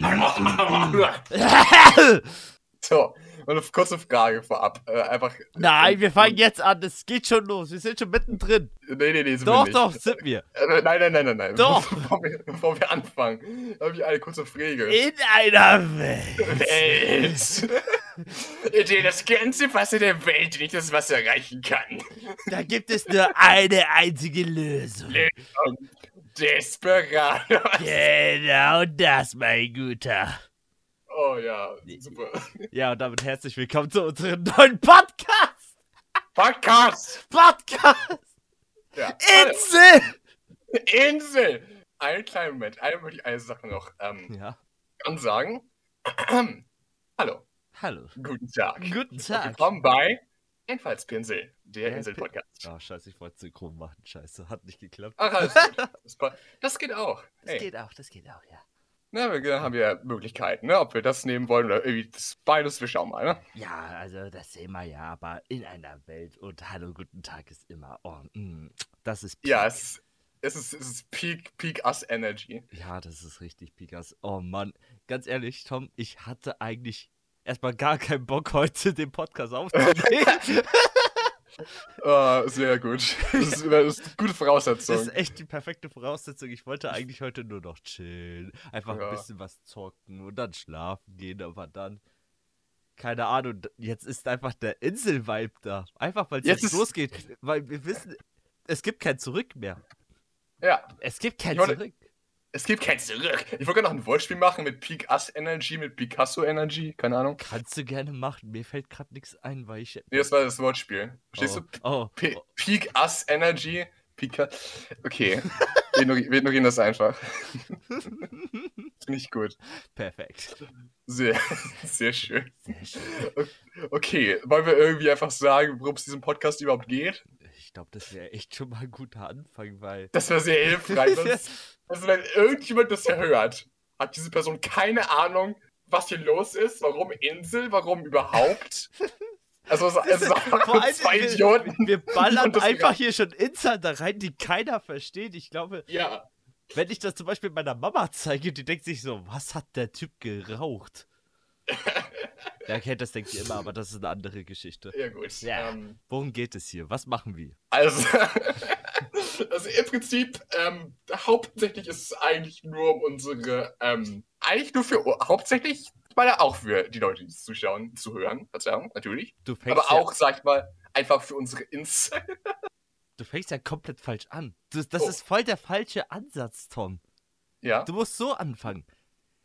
So, und eine kurze Frage vorab. Äh, einfach. Nein, wir fangen jetzt an. Es geht schon los. Wir sind schon mittendrin. Nee, nee, nee, sind Doch, wir nicht. doch, sind wir. Äh, Nein, nein, nein, nein, nein. Doch. Bevor wir, bevor wir anfangen, habe ich eine kurze Frage. In einer Welt. Welt. In der das ganze Wasser der Welt nicht das Wasser erreichen kann. Da gibt es nur eine einzige Lösung. Desperado. Genau das, mein Guter. Oh ja, super. Ja, und damit herzlich willkommen zu unserem neuen Podcast. Podcast. Podcast. Ja. Insel. Insel. Einen kleinen Moment. Einmal möchte ich eine Sache noch ähm, Ja. ansagen. Hallo, Hallo. guten Tag. Guten Tag. Willkommen bei Einfallspinsel, der Der Insel-Podcast. Oh, scheiße, ich wollte synchron machen. Scheiße, hat nicht geklappt. Ach, alles gut. Das, geht auch. Das Hey. geht auch, das geht auch, ja. Na, wir haben ja Möglichkeiten, ne? Ob wir das nehmen wollen oder irgendwie das beides, wir schauen mal, ne? Ja, also das sehen wir ja, aber in einer Welt und Hallo, guten Tag ist immer, oh, mm, das ist Ja, Peak. es, es ist, es ist Peak, Peak Us Energy. Ja, das ist richtig Pikas. Oh Mann, ganz ehrlich, Tom, ich hatte eigentlich erstmal gar keinen Bock, heute den Podcast aufzunehmen. Ah, sehr gut. Das ist, das ist eine gute das Voraussetzung. ist echt die perfekte Voraussetzung. Ich wollte eigentlich heute nur noch chillen, einfach Ja. ein bisschen was zocken und dann schlafen gehen, aber dann. Keine Ahnung, jetzt ist einfach der Insel-Vibe da. Einfach weil es Jetzt jetzt, ist- losgeht. Weil wir wissen, es gibt kein Zurück mehr. Ja, Es gibt kein wollte- Zurück. Es gibt kein Zurück. Ich wollte gerade noch ein Wortspiel machen mit Peak Us Energy, mit Picasso Energy, keine Ahnung. Kannst du gerne machen. Mir fällt gerade nichts ein, weil ich. Nee, das war das Wortspiel. Verstehst oh, du? Oh, oh, Peak Us Energy. Pica okay, wir ignorieren das einfach. Finde ich gut. perfekt. Sehr, sehr schön. Sehr schön. Okay, wollen wir irgendwie einfach sagen, worum es diesem Podcast überhaupt geht? Ich glaube, das wäre echt schon mal ein guter Anfang, weil. Das wäre sehr hilfreich. Also, wenn irgendjemand das hier hört, hat diese Person keine Ahnung, was hier los ist, warum Insel, warum überhaupt. Also, es, es allem, zwei wir- Idioten. Wir ballern einfach hier schon Insider rein, die keiner versteht. Ich glaube, Ja, wenn ich das zum Beispiel meiner Mama zeige, die denkt sich so, was hat der Typ geraucht? Ja, okay, das denkt ihr immer, aber das ist eine andere Geschichte. ja, gut. Ja. Ähm, Worum geht es hier? Was machen wir? also, also, im Prinzip, ähm, hauptsächlich ist es eigentlich nur um unsere, ähm, eigentlich nur für, hauptsächlich, weil auch für die Leute, die zuschauen, zuhören, Verzeihung, natürlich. Aber ja, auch, sag ich mal, einfach für unsere Insel. du fängst ja komplett falsch an. Das, das Oh. ist voll der falsche Ansatz, Tom. Ja, Du musst so anfangen.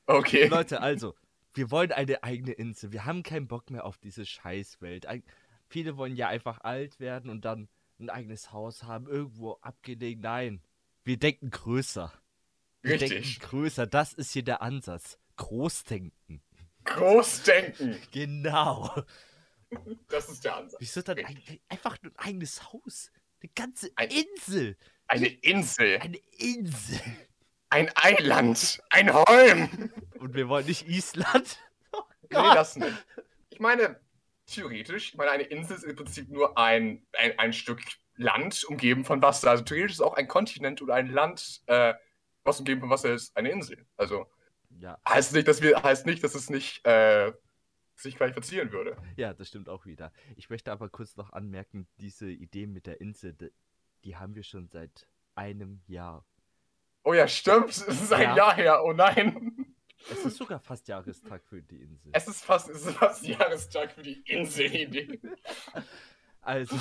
okay. Leute, also, wir wollen eine eigene Insel. Wir haben keinen Bock mehr auf diese Scheißwelt. Ein, viele wollen ja einfach alt werden und dann ein eigenes Haus haben, irgendwo abgelegen. Nein, wir denken größer. Wir Richtig. denken größer. Das ist hier der Ansatz. Großdenken. Großdenken. Genau. Das ist der Ansatz. Wieso dann ein, einfach nur ein eigenes Haus? Eine ganze Ein- Insel. Eine Insel. Eine Insel. Ein Eiland. Ein Holm. Und wir wollen nicht Island. Oh Nee, Gott. das nicht. Ich meine, theoretisch, ich meine, eine Insel ist im Prinzip nur ein, ein, ein Stück Land umgeben von Wasser. Also theoretisch ist auch ein Kontinent oder ein Land, äh, was umgeben von Wasser ist, eine Insel. Also Ja, heißt nicht, dass wir, heißt nicht, dass es nicht äh, sich qualifizieren würde. Ja, das stimmt auch wieder. Ich möchte aber kurz noch anmerken, diese Idee mit der Insel, die, haben wir schon seit einem Jahr. Oh ja, stimmt. Es ist ein Ja. Jahr her. Oh nein. Es ist sogar fast Jahrestag für die Insel. Es ist fast, es ist fast Jahrestag für die Insel-Idee. Also,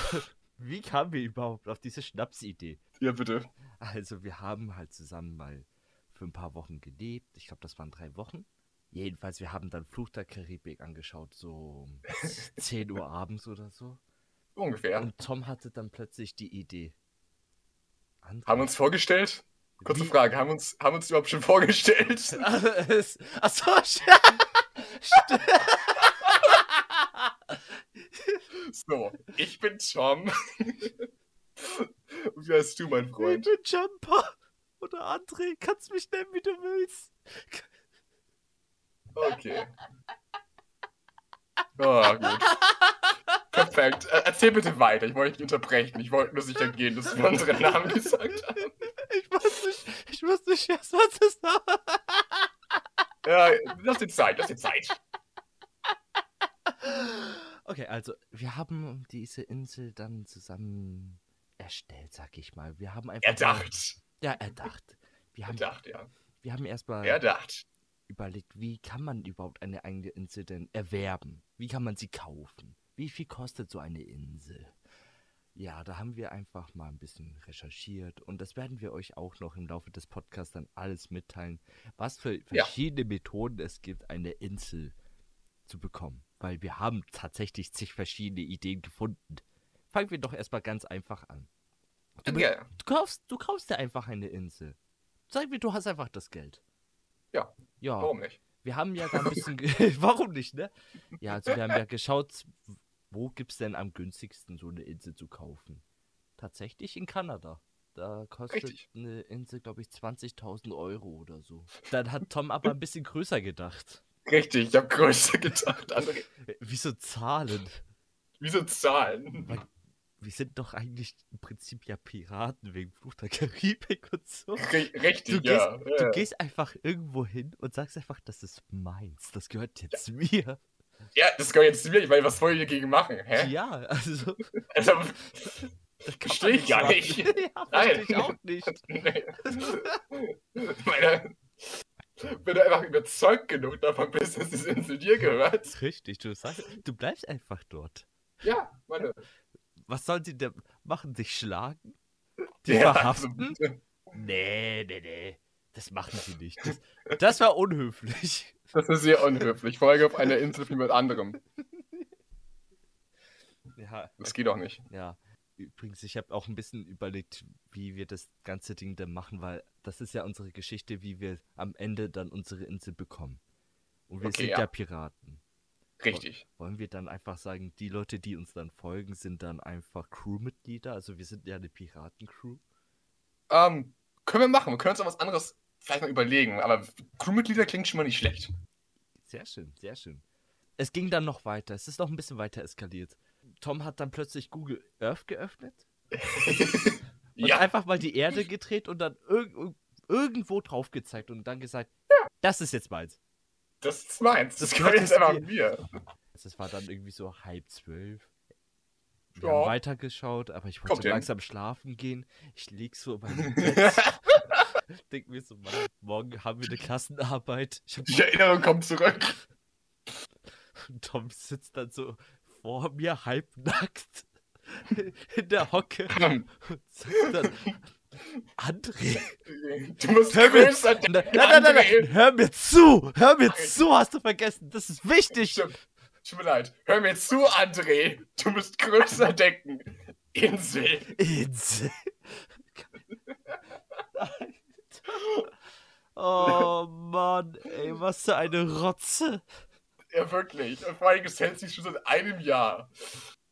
wie kamen wir überhaupt auf diese Schnapsidee? Ja, bitte. Also, wir haben halt zusammen mal für ein paar Wochen gelebt. Ich glaube, das waren drei Wochen. Jedenfalls, wir haben dann Fluch der Karibik angeschaut, so um 10 Uhr abends oder so. Ungefähr. Und Tom hatte dann plötzlich die Idee. André, Haben wir uns vorgestellt? Kurze Frage, haben wir uns, haben uns überhaupt schon vorgestellt? Es- Achso. So, ich bin Tom. Und wie heißt du, mein Ich Freund? bin Jumper. Oder André, kannst mich nennen, wie du willst. Okay. Oh, gut. Perfekt. Äh, erzähl bitte weiter. Ich wollte nicht unterbrechen. Ich wollte nur sicher gehen, dass wir unsere Namen gesagt haben. Ich muss nicht, ich muss nicht erst was zu sagen. Ja, lass dir Zeit, lass dir Zeit. Okay, also wir haben diese Insel dann zusammen erstellt, sag ich mal. Wir haben einfach. Erdacht. Mal, ja, erdacht. Wir haben, Erdacht, ja. wir haben erstmal Erdacht. überlegt, wie kann man überhaupt eine eigene Insel denn erwerben? Wie kann man sie kaufen? Wie viel kostet so eine Insel? Ja, da haben wir einfach mal ein bisschen recherchiert und das werden wir euch auch noch im Laufe des Podcasts dann alles mitteilen, was für Ja. verschiedene Methoden es gibt, eine Insel zu bekommen. Weil wir haben tatsächlich zig verschiedene Ideen gefunden. Fangen wir doch erstmal ganz einfach an. Du, Ja, du, kaufst, du kaufst dir einfach eine Insel. Sag mir, du hast einfach das Geld. Ja. Ja. warum nicht? Wir haben ja da ein bisschen. Warum nicht, ne? Ja, also wir haben ja geschaut, wo gibt's denn am günstigsten so eine Insel zu kaufen? Tatsächlich in Kanada. Da kostet Richtig. eine Insel, glaube ich, 20.000 Euro oder so. Dann hat Tom aber ein bisschen größer gedacht. Richtig, ich habe größer gedacht. André, Wieso Zahlen? wieso Zahlen? Weil- Wir sind doch eigentlich im Prinzip ja Piraten wegen Fluch der Karibik und so. Ri- Richtig, Du ja. Du ja. gehst einfach irgendwo hin und sagst einfach, das ist meins. Das gehört jetzt mir. Ja, das gehört jetzt zu mir, weil was wollen wir dagegen machen? Hä? Ja, also. Also, Das kann Versteh man ich gar nicht. ja, Nein. ich auch nicht. nee. Meine, wenn du einfach überzeugt genug davon bist, dass diese Insel dir gehört. Richtig, du sagst, du bleibst einfach dort. Ja, meine. Was sollen sie denn machen? Dich schlagen? Die Ja, verhaften? also, Nee, nee, nee. Das machen sie nicht. Das, das war unhöflich. Das ist sehr unhöflich. Allem auf einer Insel mit jemand anderem. Ja, Das geht doch nicht. ja. Übrigens, ich habe auch ein bisschen überlegt, wie wir das ganze Ding dann machen, weil das ist ja unsere Geschichte, wie wir am Ende dann unsere Insel bekommen. Und wir Okay, sind ja. ja Piraten. Richtig. Wollen wir dann einfach sagen, die Leute, die uns dann folgen, sind dann einfach Crewmitglieder? Also wir sind ja eine Piratencrew. Ähm, können wir machen. Wir können uns auch was anderes vielleicht mal überlegen. Aber Crewmitglieder klingt schon mal nicht schlecht. Sehr schön, sehr schön. Es ging dann noch weiter. Es ist noch ein bisschen weiter eskaliert. Tom hat dann plötzlich Google Earth geöffnet und ja, einfach mal die Erde gedreht und dann irg irgendwo drauf gezeigt und dann gesagt, das ist jetzt meins. das ist meins. Das Das gehört jetzt einfach mir. Das war dann irgendwie so halb zwölf. Wir Ja. haben weitergeschaut, aber ich wollte Kommt hin. langsam schlafen gehen. Ich lieg so bei meinem Bett, denk mir so, Mann, morgen haben wir eine Klassenarbeit. Ich Die Erinnerung kommt zurück. Und Tom sitzt dann so vor mir, halbnackt, in der Hocke und sagt dann, André, Du musst hör mir, nein, nein, nein, nein, André. hör mir zu, hör mir zu, hast du vergessen, das ist wichtig. Stimmt. Tut mir leid. Hör mir zu, André. Du musst größer denken. Insel. Insel. Oh Mann, ey, was für eine Rotze. Ja, wirklich. Vor allem, es hält sich schon seit einem Jahr.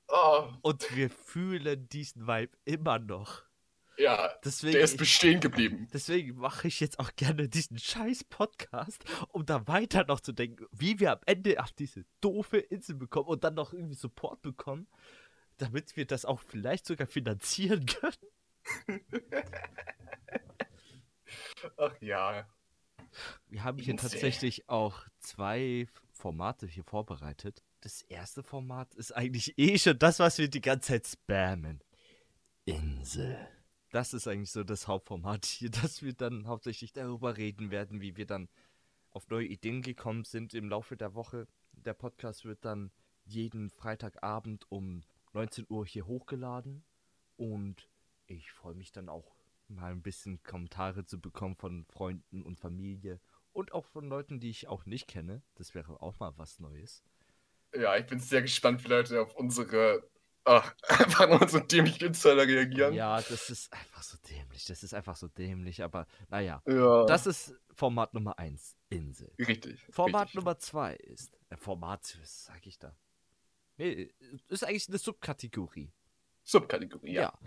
Oh, Und wir fühlen diesen Vibe immer noch. ja. Deswegen, Der ist bestehen geblieben. Deswegen mache ich jetzt auch gerne diesen scheiß Podcast, um da weiter noch zu denken, wie wir am Ende auf diese doofe Insel bekommen und dann noch irgendwie Support bekommen, damit wir das auch vielleicht sogar finanzieren können. Ach ja. Wir haben hier tatsächlich auch zwei Formate hier vorbereitet. Das erste Format ist eigentlich eh schon das, was wir die ganze Zeit spammen. Insel. Das ist eigentlich so das Hauptformat hier, dass wir dann hauptsächlich darüber reden werden, wie wir dann auf neue Ideen gekommen sind im Laufe der Woche. Der Podcast wird dann jeden Freitagabend um 19 Uhr hier hochgeladen und ich freue mich dann auch mal ein bisschen Kommentare zu bekommen von Freunden und Familie und auch von Leuten, die ich auch nicht kenne. Das wäre auch mal was Neues. Ja, ich bin sehr gespannt, wie Leute auf unsere. Ach, einfach nur unsere dämlichen Insider reagieren. Ja, das ist einfach so dämlich. Das ist einfach so dämlich, aber naja. Ja. Das ist Format Nummer 1, Insel. richtig. Format richtig. Nummer 2 ist. Äh, Format, was sag ich da? Nee, ist eigentlich eine Subkategorie. Subkategorie, ja. Ja.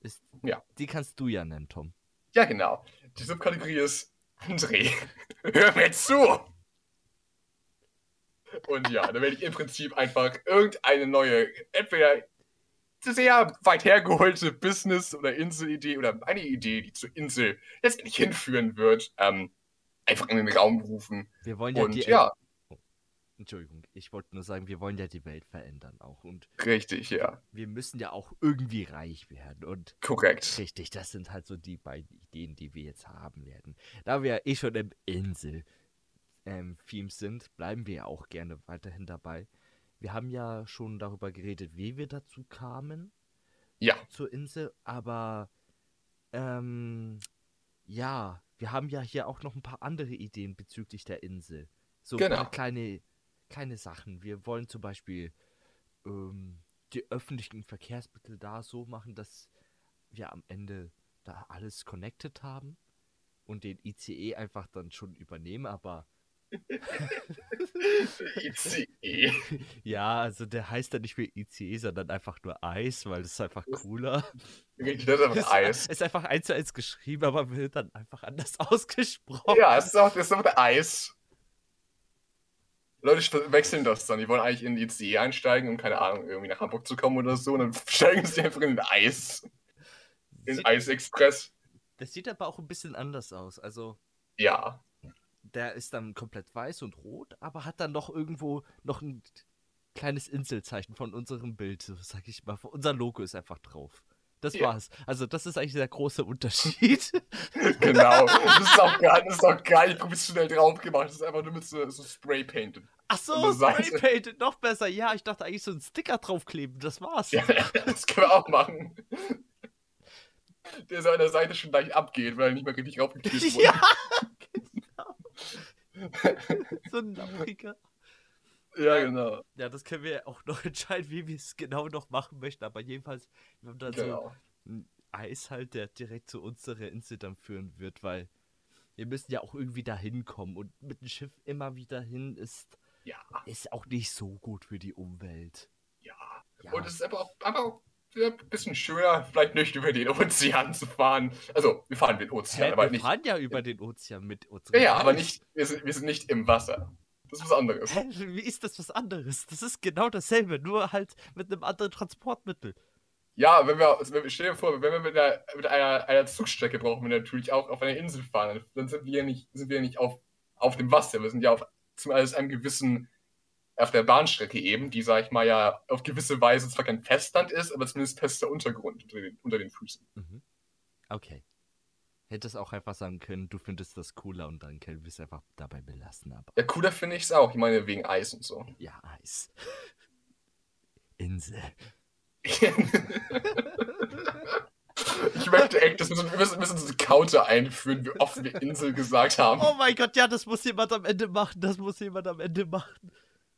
Ist, Ja. Die kannst du ja nennen, Tom. Ja, genau. Die Subkategorie ist André. Hör mir zu! Und ja, da werde ich im Prinzip einfach irgendeine neue, entweder sehr weit hergeholte Business- oder Inselidee oder eine Idee, die zur Insel letztendlich hinführen wird, ähm, einfach in den Raum rufen. Wir wollen ja Und die. ja, Entschuldigung, ich wollte nur sagen, wir wollen ja die Welt verändern auch. Und richtig, ja. wir müssen ja auch irgendwie reich werden. Und Korrekt. richtig, das sind halt so die beiden Ideen, die wir jetzt haben werden. Da wir ja eh schon im Insel-Theme sind, bleiben wir ja auch gerne weiterhin dabei. Wir haben ja schon darüber geredet, wie wir dazu kamen. Ja, zur Insel, aber ähm, ja, wir haben ja hier auch noch ein paar andere Ideen bezüglich der Insel. So Genau. kleine, kleine Sachen. Wir wollen zum Beispiel ähm, die öffentlichen Verkehrsmittel da so machen, dass wir am Ende da alles connected haben und den ICE einfach dann schon übernehmen, aber ICE. ja, also der heißt dann nicht mehr ICE, sondern einfach nur Eis, weil das ist einfach cooler. Das ist einfach Ist, Eis. ist einfach eins zu eins geschrieben, aber wird dann einfach anders ausgesprochen. Ja, es ist auch, das ist auch Eis. Leute wechseln das dann. Die wollen eigentlich in die ICE einsteigen, um, keine Ahnung, irgendwie nach Hamburg zu kommen oder so. Und dann steigen sie einfach in den Eis. In den Eisexpress. das sieht aber auch ein bisschen anders aus. Also, Ja. der ist dann komplett weiß und rot, aber hat dann noch irgendwo noch ein kleines Inselzeichen von unserem Bild, so sag ich mal. Unser Logo ist einfach drauf. Das Ja. war's. Also, das ist eigentlich der große Unterschied. Genau. Das ist auch gar, das ist auch gar nicht professionell drauf gemacht. Das ist einfach nur mit so, so Spray painted. Ach so. Spraypainted, noch besser. Ja, ich dachte eigentlich so einen Sticker draufkleben. Das war's. Ja, das können wir auch machen. Der so an der Seite schon leicht abgeht, weil er nicht mehr richtig raufgeklebt wurde. Ja, genau. so ein Lauriger. Ja, genau. Ja, das können wir auch noch entscheiden, wie wir es genau noch machen möchten. Aber jedenfalls, wir haben dann so genau. ein Eis halt, der direkt zu unserer Insel dann führen wird, weil wir müssen ja auch irgendwie dahin kommen. Und mit dem Schiff immer wieder hin ist, Ja, ist auch nicht so gut für die Umwelt. ja. Ja, Und es ist einfach auch, einfach auch ein bisschen schöner, vielleicht nicht über den Ozean zu fahren. Also, wir fahren den Ozean, Hä, aber wir nicht. fahren ja über den Ozean mit Ja, unserem ja, aber nicht, wir sind, wir sind nicht im Wasser. Das ist was anderes. Hä, wie ist das was anderes? Das ist genau dasselbe, nur halt mit einem anderen Transportmittel. Ja, wenn wir, also wenn wir stell dir vor, wenn wir mit, einer, mit einer, einer Zugstrecke brauchen wir natürlich auch auf einer Insel fahren, dann sind wir ja nicht, sind wir ja nicht auf, auf dem Wasser. Wir sind ja auf zumindest einem gewissen, auf der Bahnstrecke eben, die, sag ich mal, ja auf gewisse Weise zwar kein Festland ist, aber zumindest fester Untergrund unter den, unter den Füßen. Mhm. Okay. Hättest auch einfach sagen können, du findest das cooler und dann können wir es einfach dabei belassen, aber. Ja, cooler finde ich es auch. Ich meine, wegen Eis und so. Ja, Eis. Insel. Ich möchte echt, dass wir, müssen, müssen so eine Counter einführen, wie oft wir Insel gesagt haben. Oh mein Gott, ja, das muss jemand am Ende machen. Das muss jemand am Ende machen.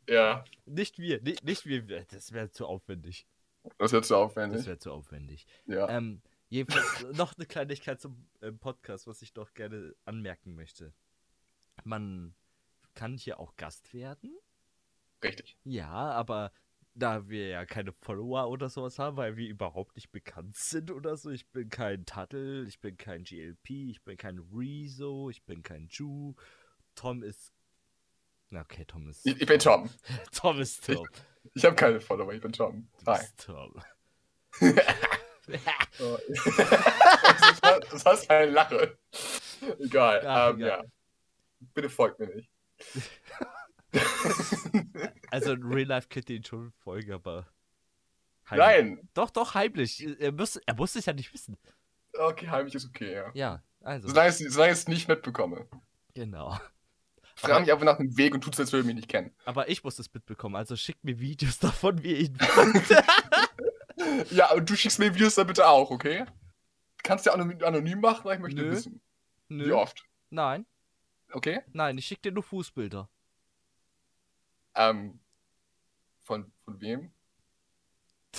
Ja, Nicht wir, nicht, nicht wir. Das wäre zu aufwendig. das wird zu Das aufwendig. wäre zu aufwendig. Ja. Ähm, jedenfalls noch eine Kleinigkeit zum ähm, Podcast, was ich doch gerne anmerken möchte. Man kann hier auch Gast werden. Richtig. Ja, aber da wir ja keine Follower oder sowas haben, weil wir überhaupt nicht bekannt sind oder so. Ich bin kein Tuttle, ich bin kein GLP, ich bin kein Rezo, ich bin kein Ju. Tom ist. Na, okay, Tom ist. Ich, ich bin Tom. Tom ist Tom. Ich habe keine Follower, ich bin Tom. Hi. Tom. Oh. das, das war eine Lache. Egal. Ach, ähm, egal. Ja. Bitte folgt mir nicht. Also in Real Life könnt ihr ihn schon folgen, aber. heimlich- Nein. Doch, doch, heimlich. Er muss, er muss es ja nicht wissen. Okay, heimlich ist okay, ja. Ja, also. Solange ich es solange ich es nicht mitbekomme. Genau. Frag mich einfach nach dem Weg und tut's, als würde ich mich nicht kennen. Aber ich muss es mitbekommen, also schickt mir Videos davon, wie ihr ihn Ja, und du schickst mir Videos dann bitte auch, okay? Kannst du ja anonym, anonym machen, weil ich möchte Nö. wissen. Nö. Wie oft? Nein, Okay? nein, ich schicke dir nur Fußbilder. Ähm. Von, von wem?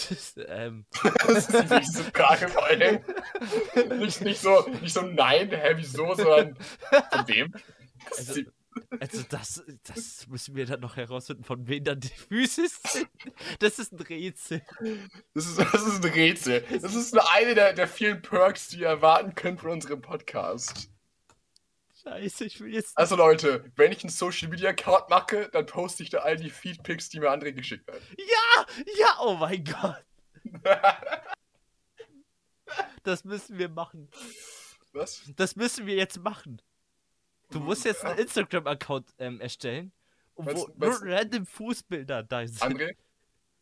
Das, ähm, Das ist die wichtigste Frage vor allem. Nicht, nicht, so, nicht so nein, hä, wieso, sondern von wem? Das ist Also- die, also das, das müssen wir dann noch herausfinden, von wem dann die Füße sind. Das ist ein Rätsel. das, ist, das ist ein Rätsel. Das ist nur eine der, der vielen Perks, die ihr erwarten könnt von unserem Podcast. Scheiße, ich will jetzt. Also Leute, wenn ich einen Social Media Account mache, dann poste ich da all die Feedpics, die mir andere geschickt werden. Ja, ja, oh mein Gott. Das müssen wir machen. Was? Das müssen wir jetzt machen. Du musst jetzt einen Instagram-Account ähm, erstellen, wo Was- nur random Fußbilder da sind. André, du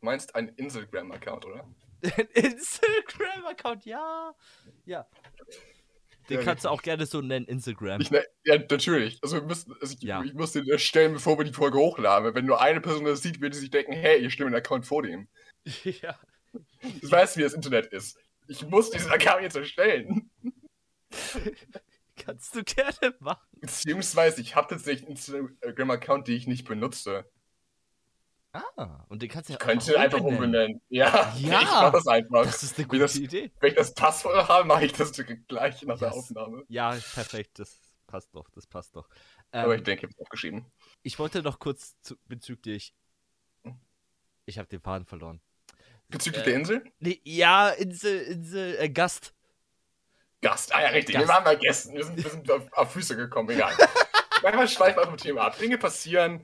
meinst einen Instagram-Account, oder? Ein Instagram-Account, ja. Ja. Den Ja, kannst du auch gerne so nennen, Instagram. Ich, ne, ja, natürlich. Also, wir müssen, also ich, Ja. ich muss den erstellen, bevor wir die Folge hochladen. Wenn nur eine Person das sieht, wird sie sich denken, hey, ich stimme einen Account vor dem. ja. Das weißt, wie das Internet ist. Ich muss diesen Account jetzt erstellen. Kannst du gerne machen. Beziehungsweise, ich habe tatsächlich einen Instagram-Account, den ich nicht benutze. Ah, und den kannst du ja Ich könnte einfach umbenennen. Ja, Ja. ich mach das einfach. Das ist eine gute das- Idee. Wenn ich das Passwort habe, mache ich das gleich nach der Yes. Aufnahme. Ja, perfekt, das passt doch, das passt doch. Ähm, Aber ich denke, ich habe es aufgeschrieben. ich wollte noch kurz zu, bezüglich. Ich habe den Faden verloren. Bezüglich Äh, der Insel? Nee, ja, Insel, Insel, äh, Gast. Gast. Ah ja, richtig. Gast. Wir waren bei Gästen. Wir sind, wir sind auf, auf Füße gekommen, egal. Manchmal schweifen wir vom Thema ab. Dinge passieren.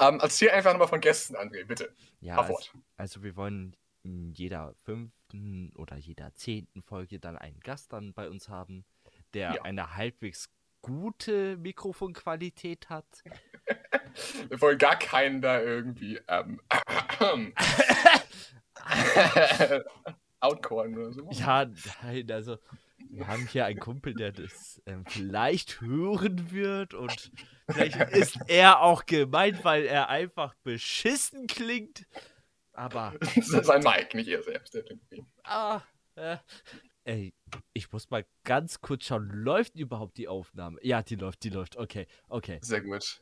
Ähm, erzähl einfach nochmal von Gästen, André, bitte. Ja, also, also wir wollen in jeder fünften oder jeder zehnten Folge dann einen Gast dann bei uns haben, der Ja. eine halbwegs gute Mikrofonqualität hat. Wir wollen gar keinen da irgendwie ähm, outcallen oder so. Ja, nein, also wir haben hier einen Kumpel, der das ähm, vielleicht hören wird und vielleicht ist er auch gemeint, weil er einfach beschissen klingt. Aber, Das ist sein Mike, nicht er selbst. Ah, äh, ey, ich muss mal ganz kurz schauen, läuft überhaupt die Aufnahme? Ja, die läuft, die läuft, okay, okay, Sehr gut.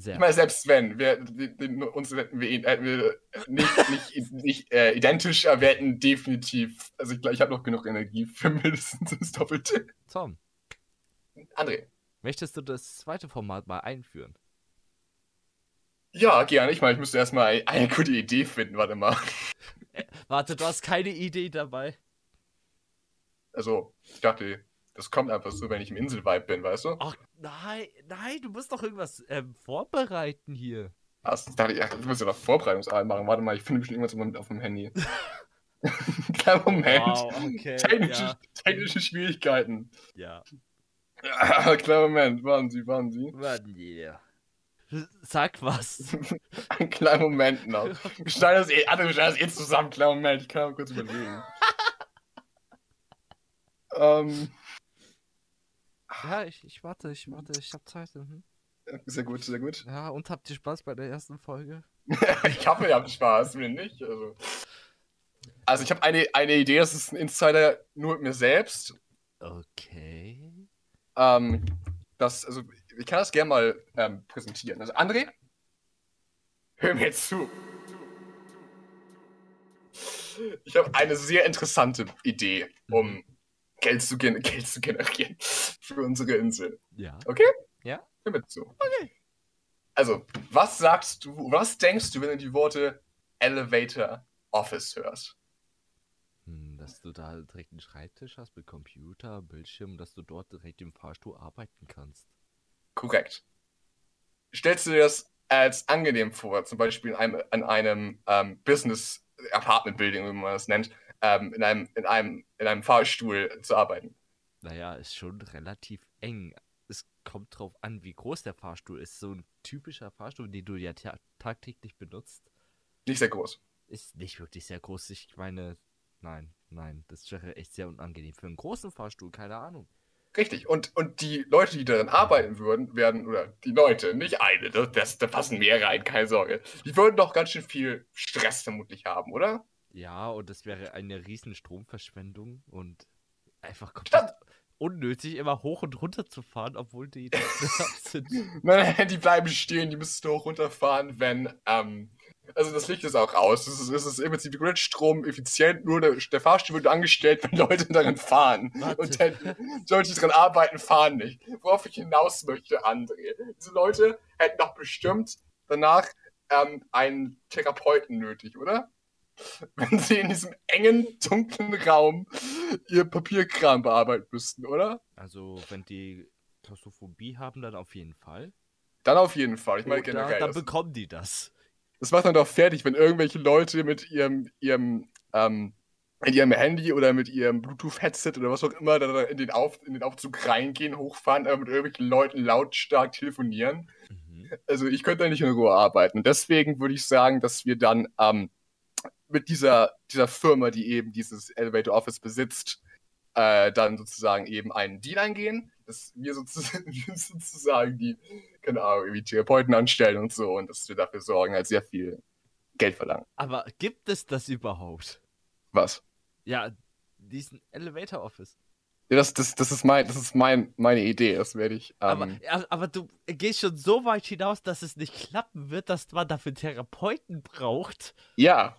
Sehr. Ich meine, selbst wenn, wir, die, uns hätten wir, ihn- hätten wir nicht, nicht, nicht äh, identisch, aber wir hätten definitiv, also ich glaube, ich habe noch genug Energie für mindestens das Doppelte. Tom, André. möchtest du das zweite Format mal einführen? Ja, gerne. Ich meine, ich müsste erstmal eine, eine gute Idee finden. Warte mal. Warte, du hast keine Idee dabei? Also, ich dachte, das kommt einfach so, wenn ich im Inselvibe bin, weißt du? Ach, nein, nein, du musst doch irgendwas ähm, vorbereiten hier. Also, ich dachte, ja, du musst ja noch Vorbereitungsarbeit machen. Warte mal, ich finde bestimmt irgendwas auf dem Handy. Kleinen Moment. Wow, okay. Technische, Ja, technische Schwierigkeiten. ja. Ja, kleinen Moment. Warten Sie, warten Sie. Mann, yeah. Sag was. Einen kleinen Moment noch. Wir schneiden das eh, andere schneiden das eh zusammen. Kleinen Moment, ich kann mal kurz überlegen. ähm, Ja, ich, ich warte, ich warte, ich hab Zeit. Mhm. sehr gut, sehr gut. Ja, und habt ihr Spaß bei der ersten Folge? ich hoffe, ihr habt Spaß, mir nicht. Also, also ich habe eine, eine Idee, das ist ein Insider nur mit mir selbst. Okay. Ähm, das, also, ich kann das gerne mal ähm, präsentieren. Also, André, hör mir zu. Ich habe eine sehr interessante Idee, um Geld zu, Geld zu generieren für unsere Insel. Ja. Hör mir zu. Okay. Also, was sagst du, was denkst du, wenn du die Worte Elevator Office hörst? Hm, dass du da direkt einen Schreibtisch hast mit Computer, Bildschirm, dass du dort direkt im Fahrstuhl arbeiten kannst. Korrekt. Stellst du dir das als angenehm vor, zum Beispiel in einem, in einem ähm, Business Apartment Building, wie man das nennt, ähm, in, einem, in, einem, in einem Fahrstuhl zu arbeiten? Naja, ist schon relativ eng. Es kommt drauf an, wie groß der Fahrstuhl ist. So ein typischer Fahrstuhl, den du ja ta tagtäglich benutzt, Nicht sehr groß. ist nicht wirklich sehr groß. Ich meine, nein, nein, das wäre echt sehr unangenehm. Für einen großen Fahrstuhl, keine Ahnung. Richtig. Und, und die Leute, die darin arbeiten würden, werden, oder die Leute, nicht eine, das, das, da passen mehr rein, keine Sorge. Die würden doch ganz schön viel Stress vermutlich haben, oder? Ja, und das wäre eine riesen Stromverschwendung und einfach komplett unnötig, immer hoch und runter zu fahren, obwohl die da sind. Nein, nein, die bleiben stehen, die müssten hoch runterfahren, wenn, ähm, also das Licht ist auch aus. Es ist, es ist im Prinzip Gridstrom effizient, nur der, der Fahrstuhl wird angestellt, wenn Leute darin fahren. Warte. Und dann, Leute, die daran arbeiten, fahren nicht. Worauf ich hinaus möchte, André. Diese Leute hätten doch bestimmt danach ähm, einen Therapeuten nötig, oder? Wenn sie in diesem engen, dunklen Raum ihr Papierkram bearbeiten müssten, oder? Also, wenn die Klaustrophobie haben, dann auf jeden Fall. Dann auf jeden Fall. Ich meine generell. dann bekommen die das. Das macht man doch fertig, wenn irgendwelche Leute mit ihrem, ihrem, ähm, mit ihrem Handy oder mit ihrem Bluetooth-Headset oder was auch immer da in den, Auf, in den Aufzug reingehen, hochfahren, aber mit irgendwelchen Leuten lautstark telefonieren. Mhm. Also ich könnte da nicht in Ruhe arbeiten. Deswegen würde ich sagen, dass wir dann ähm, mit dieser, dieser Firma, die eben dieses Elevator Office besitzt, äh, dann sozusagen eben einen Deal eingehen, dass wir sozusagen, wir sozusagen die, keine Ahnung, irgendwie Therapeuten anstellen und so und dass wir dafür sorgen, halt sehr viel Geld verlangen. Aber gibt es das überhaupt? Was? Ja, diesen Elevator Office. Ja, das, das, das ist, mein, das ist mein, meine Idee, das werde ich. Ähm, Aber, aber du gehst schon so weit hinaus, dass es nicht klappen wird, dass man dafür Therapeuten braucht. ja,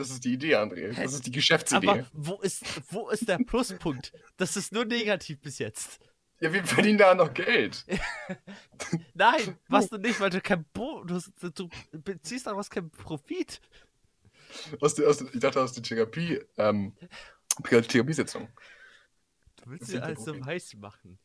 das ist die Idee, André. Das ist die Geschäftsidee. Aber wo ist, wo ist der Pluspunkt? Das ist nur negativ bis jetzt. ja, wir verdienen da noch Geld. Nein, machst du nicht, weil du kein Bonus, du, du beziehst daraus keinen Profit. Aus der, aus der, ich dachte aus der Therapie, ähm, Therapiesitzung. Du willst sind also Profit. weiß machen.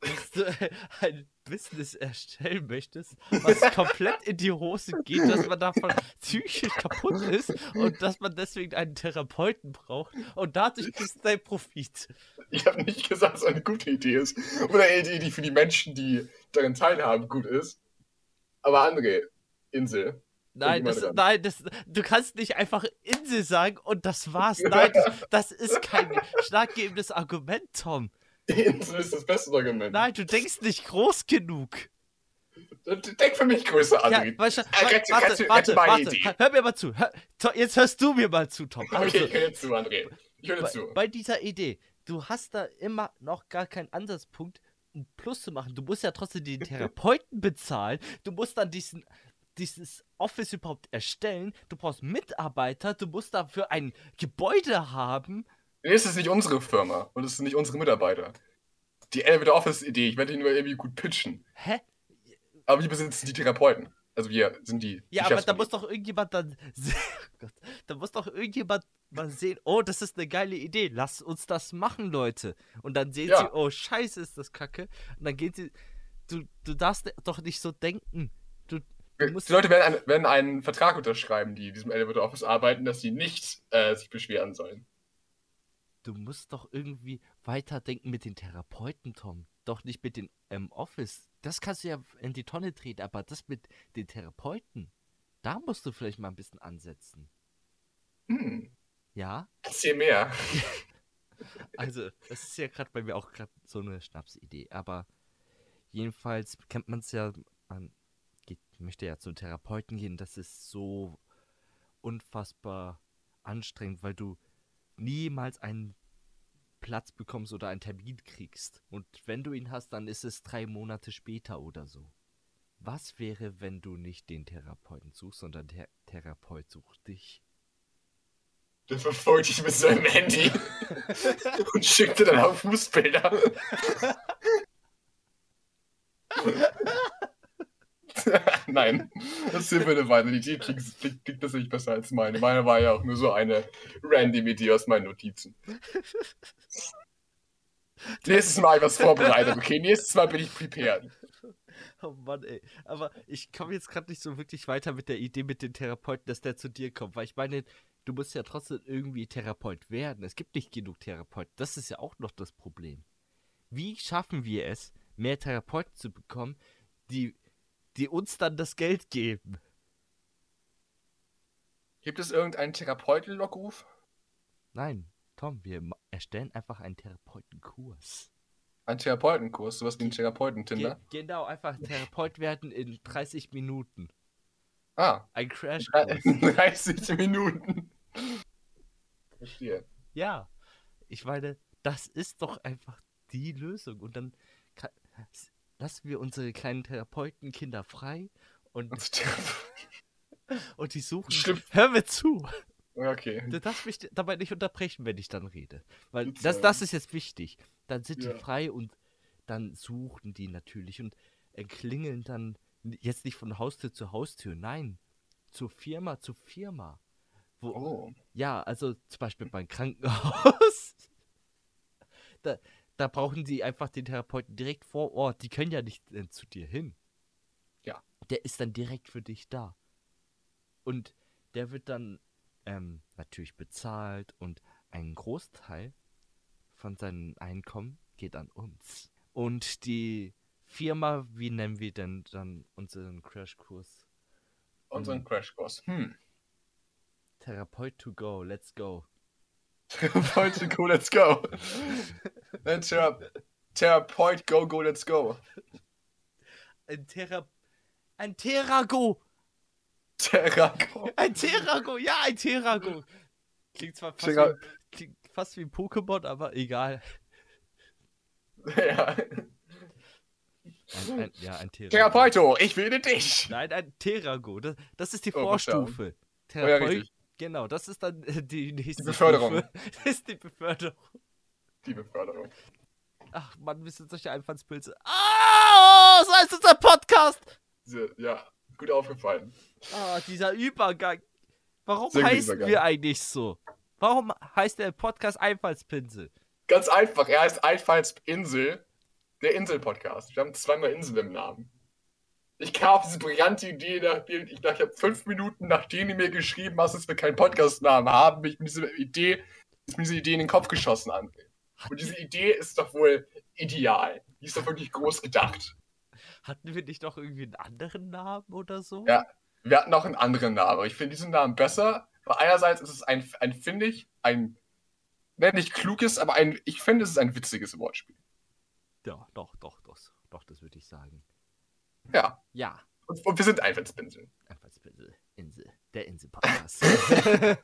Dass du ein Business erstellen möchtest, was komplett in die Hose geht, dass man davon psychisch kaputt ist und dass man deswegen einen Therapeuten braucht und dadurch kriegst du deinen Profit. Ich habe nicht gesagt, dass es eine gute Idee ist. Oder eine Idee, die für die Menschen, die daran teilhaben, gut ist. Aber André, Insel. Nein, das, nein das, du kannst nicht einfach Insel sagen und das war's. Nein, das, das ist kein schlaggebendes Argument, Tom. Insel ist das beste Argument. Nein, du denkst nicht groß genug. Denk für mich größer, Ja, André. weißt du, Äh, warte, warte, warte, Idee. hör mir mal zu. Hör, jetzt hörst du mir mal zu, Tom. Also, okay, ich höre zu, André. Ich höre bei, zu. bei dieser Idee, du hast da immer noch gar keinen Ansatzpunkt, ein Plus zu machen. Du musst ja trotzdem den Therapeuten bezahlen. Du musst dann diesen, dieses Office überhaupt erstellen. Du brauchst Mitarbeiter. Du musst dafür ein Gebäude haben. Nee, es ist nicht unsere Firma und es sind nicht unsere Mitarbeiter. Die Elevator Office-Idee, ich werde die nur irgendwie gut pitchen. Hä? Aber wir besitzen die Therapeuten. Also wir sind die. Ja, aber da muss doch irgendjemand dann. Oh Gott, da muss doch irgendjemand mal sehen, oh, das ist eine geile Idee. Lass uns das machen, Leute. Und dann sehen Ja. sie, oh, scheiße, ist das Kacke. Und dann gehen sie. Du, du darfst doch nicht so denken. Du, du musst. Die Leute werden, ein, werden einen Vertrag unterschreiben, die in diesem Elevator Office arbeiten, dass sie nicht äh, sich beschweren sollen. Du musst doch irgendwie weiterdenken mit den Therapeuten, Tom. Doch nicht mit den ähm, Office. Das kannst du ja in die Tonne treten, aber das mit den Therapeuten, da musst du vielleicht mal ein bisschen ansetzen. Hm, Ja? erzähl mehr. Also, das ist ja gerade bei mir auch gerade so eine Schnapsidee. Aber jedenfalls kennt man es ja, man geht, möchte ja zum Therapeuten gehen. Das ist so unfassbar anstrengend, weil du niemals einen Platz bekommst oder einen Termin kriegst. Und wenn du ihn hast, dann ist es drei Monate später oder so. Was wäre, wenn du nicht den Therapeuten suchst, sondern der Therapeut sucht dich? Der verfolgt dich mit seinem Handy und schickt dir dann auch Fußbilder. Nein, das mir nicht weiter. Die klingt, klingt, klingt tatsächlich besser als meine. Meine war ja auch nur so eine random Idee aus meinen Notizen. Nächstes Mal was vorbereitet, okay? Nächstes Mal bin ich prepared. Oh Mann, ey. Aber ich komme jetzt gerade nicht so wirklich weiter mit der Idee mit den Therapeuten, dass der zu dir kommt. Weil ich meine, du musst ja trotzdem irgendwie Therapeut werden. Es gibt nicht genug Therapeuten. Das ist ja auch noch das Problem. Wie schaffen wir es, mehr Therapeuten zu bekommen, die, die uns dann das Geld geben? Gibt es irgendeinen Therapeuten-Lockruf? Nein, Tom, wir erstellen einfach einen Therapeutenkurs. Ein Therapeutenkurs, sowas wie ein Ge Therapeuten-Tinder? genau, einfach Therapeut werden in 30 Minuten. Ah, Ein Crash. 30 Minuten. Verstehe. Ja, ich meine, das ist doch einfach die Lösung. Und dann kann, lassen wir unsere kleinen Therapeutenkinder frei und, und die suchen. Stimmt. Hör mir zu! Okay. Du darfst mich dabei nicht unterbrechen, wenn ich dann rede. Weil das, das ist jetzt wichtig. Dann sind Ja. die frei und dann suchen die natürlich und klingeln dann jetzt nicht von Haustür zu Haustür, nein, zur Firma zu Firma. Wo, Oh. ja, also zum Beispiel beim Krankenhaus. Da, da brauchen die einfach den Therapeuten direkt vor Ort. Die können ja nicht äh, zu dir hin. Ja. Der ist dann direkt für dich da. Und der wird dann ähm, natürlich bezahlt und ein Großteil von seinem Einkommen geht an uns. Und die Firma, wie nennen wir denn dann unseren Crashkurs? Unseren Crashkurs. Hm. Therapeut to go, let's go. Therapeut go, let's go. Ein Thera Therapeut go, go, let's go. Ein Thera ein Therago. Therago. Ein Therago, ja, ein Therago. Klingt zwar fast, Thera- wie, klingt fast wie ein Pokémon, aber egal. Ja. Ein, ein, ja, ein Therago. Therapeuto, ich will dich. Nein, ein Therago. Das, das ist die Oh. Vorstufe. ja, Therapeut, richtig. Genau, das ist dann äh, die nächste Beförderung. Stufe. Das ist die Beförderung. Die Beförderung. Ach Mann, wir sind solche Einfallspilze. Ah, so heißt unser Podcast. Ja, gut aufgefallen. Ah, dieser Übergang. Warum Sehr heißen wir eigentlich so? Warum heißt der Podcast Einfallspinsel? Ganz einfach, er heißt Einfallsinsel, der Insel-Podcast. Wir haben zweimal Insel im Namen. Ich kam auf diese brillante Idee, nachdem ich, ich habe fünf Minuten, nachdem du mir geschrieben hast, dass wir keinen Podcast-Namen haben, bin ich mit dieser Idee, ist mir diese Idee in den Kopf geschossen, André. Und diese Idee ist doch wohl ideal. Die ist doch wirklich groß gedacht. Hatten wir nicht doch irgendwie einen anderen Namen oder so? Ja. Wir hatten auch einen anderen Namen, aber ich finde diesen Namen besser, weil einerseits ist es ein, ein finde ich, ein, ne, nicht kluges, aber ein, ich finde, es ist ein witziges Wortspiel. Ja, doch, doch, doch, doch, das würde ich sagen. Ja. Ja, Und, und wir sind Einfallspinsel. Einfallspinsel, Insel, der Insel-Podcast.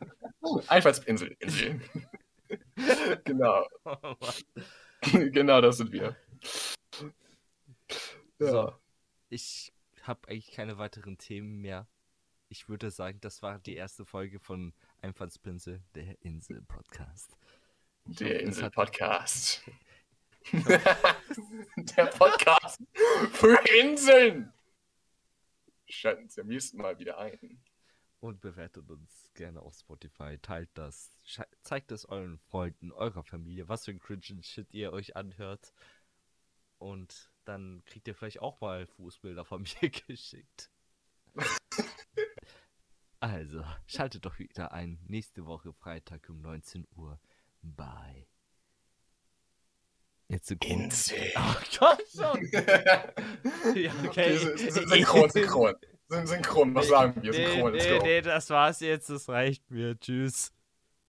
Einfallspinsel. Insel. genau. genau, das sind wir. Ja. So. Ich habe eigentlich keine weiteren Themen mehr. Ich würde sagen, das war die erste Folge von Einfallspinsel, der Insel-Podcast. Der Insel-Podcast. Der Podcast für Inseln. Schalten Sie am nächsten Mal wieder ein. Und bewertet uns gerne auf Spotify. Teilt das. Zeigt es euren Freunden, eurer Familie, was für ein cringe Shit ihr euch anhört. Und dann kriegt ihr vielleicht auch mal Fußbilder von mir geschickt. Also, schaltet doch wieder ein. Nächste Woche Freitag um 19 Uhr. Bye. Jetzt synchron. Ach Gott schon. Ja, okay. Okay, sy- sy- synchron, synchron. Syn- Synchron, was sagen wir? Nee, Synchron, nee, go. nee, das war's jetzt. Das reicht mir. Tschüss.